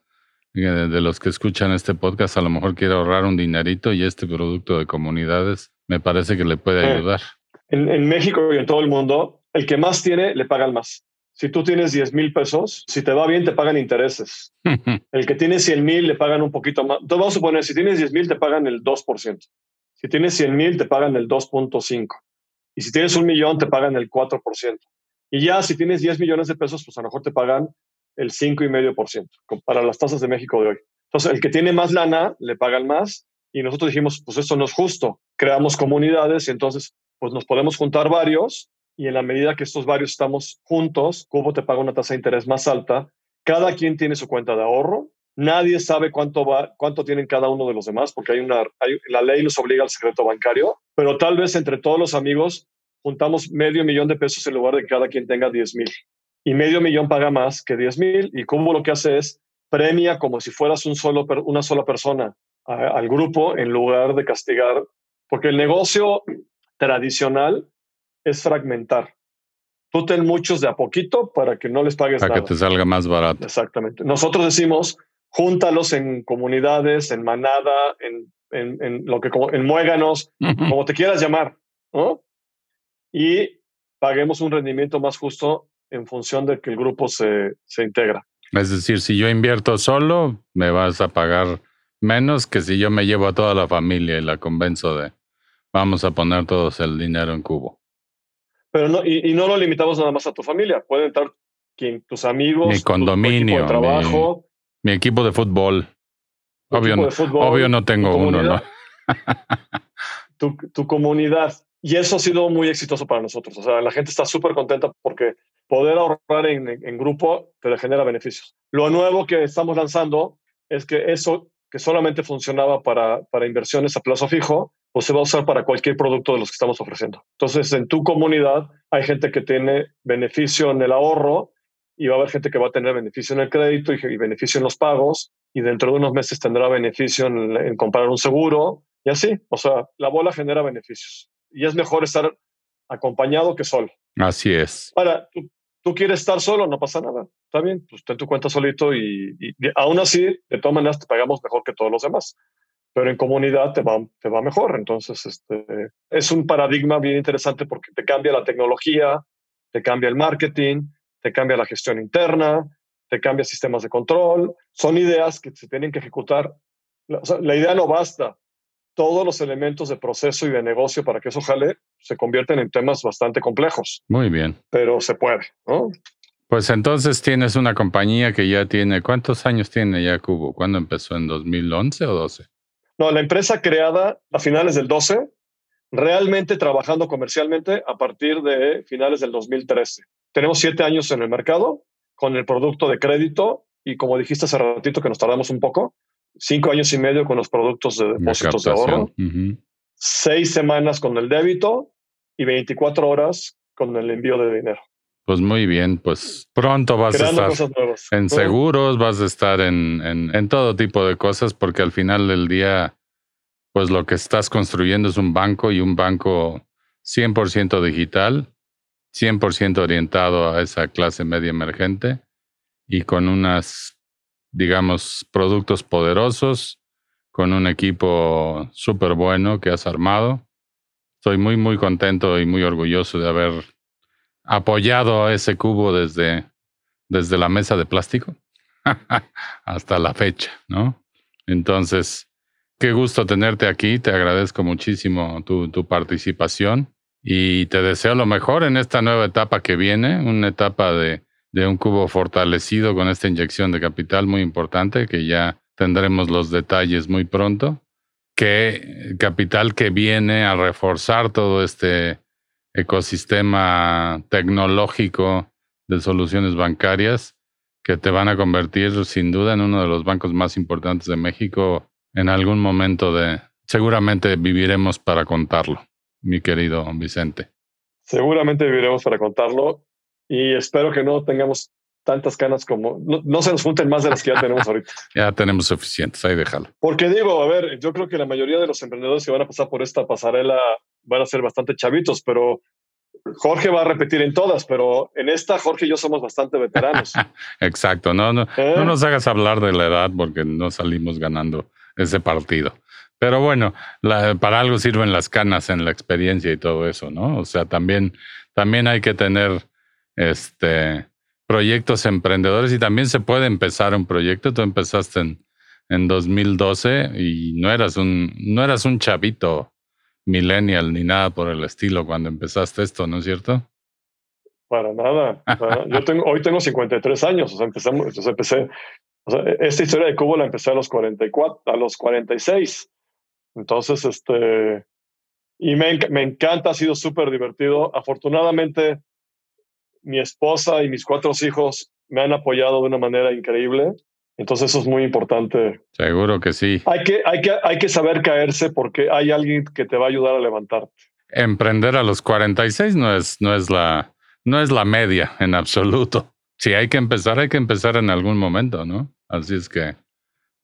eh, de los que escuchan este podcast a lo mejor quiere ahorrar un dinerito y este producto de comunidades me parece que le puede ayudar. En, México y en todo el mundo, el que más tiene, le pagan más. Si tú tienes 10 mil pesos, si te va bien, te pagan intereses. el que tiene 100 mil, le pagan un poquito más. Entonces vamos a suponer, si tienes 10 mil, te pagan el 2%. Si tienes 100 mil, te pagan el 2.5%. Y si tienes un millón, te pagan el 4%. Y ya si tienes 10 millones de pesos, pues a lo mejor te pagan el 5,5% para las tasas de México de hoy. Entonces, el que tiene más lana, le pagan más y nosotros dijimos, pues esto no es justo. Creamos comunidades y entonces, pues nos podemos juntar varios y en la medida que estos varios estamos juntos, Cubo te paga una tasa de interés más alta. Cada quien tiene su cuenta de ahorro. Nadie sabe cuánto va, cuánto tienen cada uno de los demás, porque hay una, la ley los obliga al secreto bancario, pero tal vez entre todos los amigos juntamos medio millón de pesos en lugar de que cada quien tenga 10 mil. Y medio millón paga más que 10 mil y Cubo lo que hace es premia como si fueras un solo, una sola persona al grupo en lugar de castigar, porque el negocio tradicional es fragmentar. Tú ten muchos de a poquito para que no les pagues para nada. que te salga más barato. Exactamente. Nosotros decimos, júntalos en comunidades, en manada, en, en, lo que en muéganos, como te quieras llamar, ¿no? Y paguemos un rendimiento más justo en función de que el grupo se, se integra. Es decir, si yo invierto solo, me vas a pagar menos que si yo me llevo a toda la familia y la convenzo de vamos a poner todos el dinero en cubo. Pero no, y, no lo limitamos nada más a tu familia. Pueden entrar quien, tus amigos, mi condominio, tu, trabajo, mi, equipo de fútbol. Obvio, obvio no tengo uno, ¿no? tu, tu comunidad. Y eso ha sido muy exitoso para nosotros. O sea, la gente está súper contenta porque poder ahorrar en, en, grupo te genera beneficios. Lo nuevo que estamos lanzando es que eso que solamente funcionaba para, para inversiones a plazo fijo, pues se va a usar para cualquier producto de los que estamos ofreciendo. Entonces, en tu comunidad hay gente que tiene beneficio en el ahorro y va a haber gente que va a tener beneficio en el crédito y, beneficio en los pagos y dentro de unos meses tendrá beneficio en, comprar un seguro y así. O sea, la bola genera beneficios y es mejor estar acompañado que solo. Así es. Ahora, tú, tú quieres estar solo, no pasa nada. Está bien, pues ten tu cuenta solito y, aún así, de todas maneras, te pagamos mejor que todos los demás. Pero en comunidad te va, te va mejor. Entonces, este, es un paradigma bien interesante porque te cambia la tecnología, te cambia el marketing, te cambia la gestión interna, te cambia sistemas de control. Son ideas que se tienen que ejecutar. la idea no basta. Todos los elementos de proceso y de negocio para que eso jale se convierten en temas bastante complejos. Muy bien. Pero se puede, ¿no? Pues entonces tienes una compañía que ya tiene, ¿cuántos años tiene ya Cubo? ¿Cuándo empezó? ¿En 2011 o 12? No, la empresa creada a finales del 12, realmente trabajando comercialmente a partir de finales del 2013. Tenemos siete años en el mercado con el producto de crédito y como dijiste hace ratito que nos tardamos un poco, cinco años y medio con los productos de depósitos de, ahorro, seis semanas con el débito y 24 horas con el envío de dinero. Pues muy bien, pues pronto vas a estar en seguros, vas a estar en, en, en, todo tipo de cosas, porque al final del día, pues lo que estás construyendo es un banco y un banco 100% digital, 100% orientado a esa clase media emergente y con unas, digamos, productos poderosos, con un equipo súper bueno que has armado. Estoy muy, muy contento y muy orgulloso de haber apoyado a ese cubo desde, desde la mesa de plástico hasta la fecha, ¿no? Entonces, qué gusto tenerte aquí, te agradezco muchísimo tu, tu participación y te deseo lo mejor en esta nueva etapa que viene, una etapa de, de un cubo fortalecido con esta inyección de capital muy importante que ya tendremos los detalles muy pronto, que capital que viene a reforzar todo este ecosistema tecnológico de soluciones bancarias que te van a convertir sin duda en uno de los bancos más importantes de México en algún momento de... Seguramente viviremos para contarlo, mi querido Vicente. Seguramente viviremos para contarlo y espero que no tengamos tantas canas como no, se nos junten más de las que ya tenemos ahorita. ya tenemos suficientes, ahí déjalo. Porque digo, a ver, yo creo que la mayoría de los emprendedores que van a pasar por esta pasarela van a ser bastante chavitos, pero Jorge va a repetir en todas, pero en esta Jorge y yo somos bastante veteranos. Exacto, no, no, no ¿Eh? nos hagas hablar de la edad porque no salimos ganando ese partido. Pero bueno, para algo sirven las canas en la experiencia y todo eso, ¿no? O sea, también, también hay que tener este proyectos emprendedores y también se puede empezar un proyecto. Tú empezaste en, en 2012 y no eras un, no eras un chavito millennial ni nada por el estilo cuando empezaste esto, ¿no es cierto? Para nada. Yo tengo, hoy tengo 53 años, o sea, empezamos, o empecé, o sea, esta historia de Cubo la empecé a los 44, a los 46. Entonces, este, y me, me encanta, ha sido súper divertido. Afortunadamente, mi esposa y mis cuatro hijos me han apoyado de una manera increíble. Entonces eso es muy importante. Seguro que sí. Hay que, hay que, hay que saber caerse porque hay alguien que te va a ayudar a levantarte. Emprender a los 46 no es, no es, la, no es la media en absoluto. Si hay que empezar, hay que empezar en algún momento, ¿no? Así es que,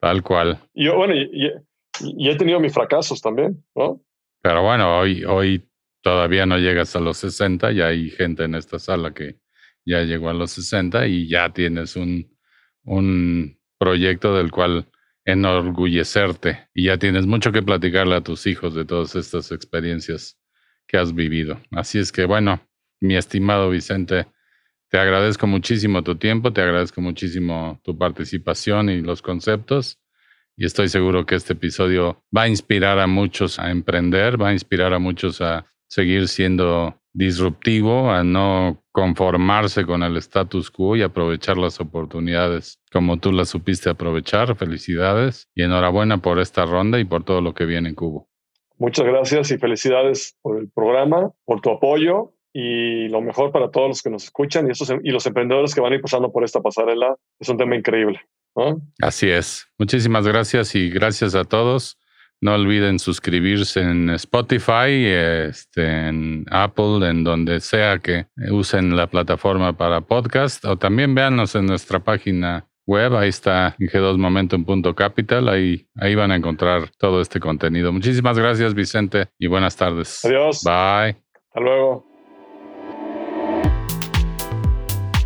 tal cual. Yo, bueno, y, y he tenido mis fracasos también, ¿no? Pero bueno, hoy, hoy todavía no llegas a los 60, ya hay gente en esta sala que ya llegó a los 60 y ya tienes un, un proyecto del cual enorgullecerte y ya tienes mucho que platicarle a tus hijos de todas estas experiencias que has vivido. Así es que bueno, mi estimado Vicente, Te agradezco muchísimo tu tiempo, te agradezco muchísimo tu participación y los conceptos. Y estoy seguro que este episodio va a inspirar a muchos a emprender, va a inspirar a muchos a seguir siendo disruptivo, a no conformarse con el status quo y aprovechar las oportunidades como tú las supiste aprovechar. Felicidades y enhorabuena por esta ronda y por todo lo que viene en Cubo. Muchas gracias y felicidades por el programa, por tu apoyo y lo mejor para todos los que nos escuchan y, esos, y los emprendedores que van a ir pasando por esta pasarela. Es un tema increíble. Así es. Muchísimas gracias y gracias a todos. No olviden suscribirse en Spotify, este, en Apple, en donde sea que usen la plataforma para podcast o también véanos en nuestra página web. Ahí está g2momentum.capital. Ahí, ahí van a encontrar todo este contenido. Muchísimas gracias, Vicente, y buenas tardes. Adiós. Bye. Hasta luego.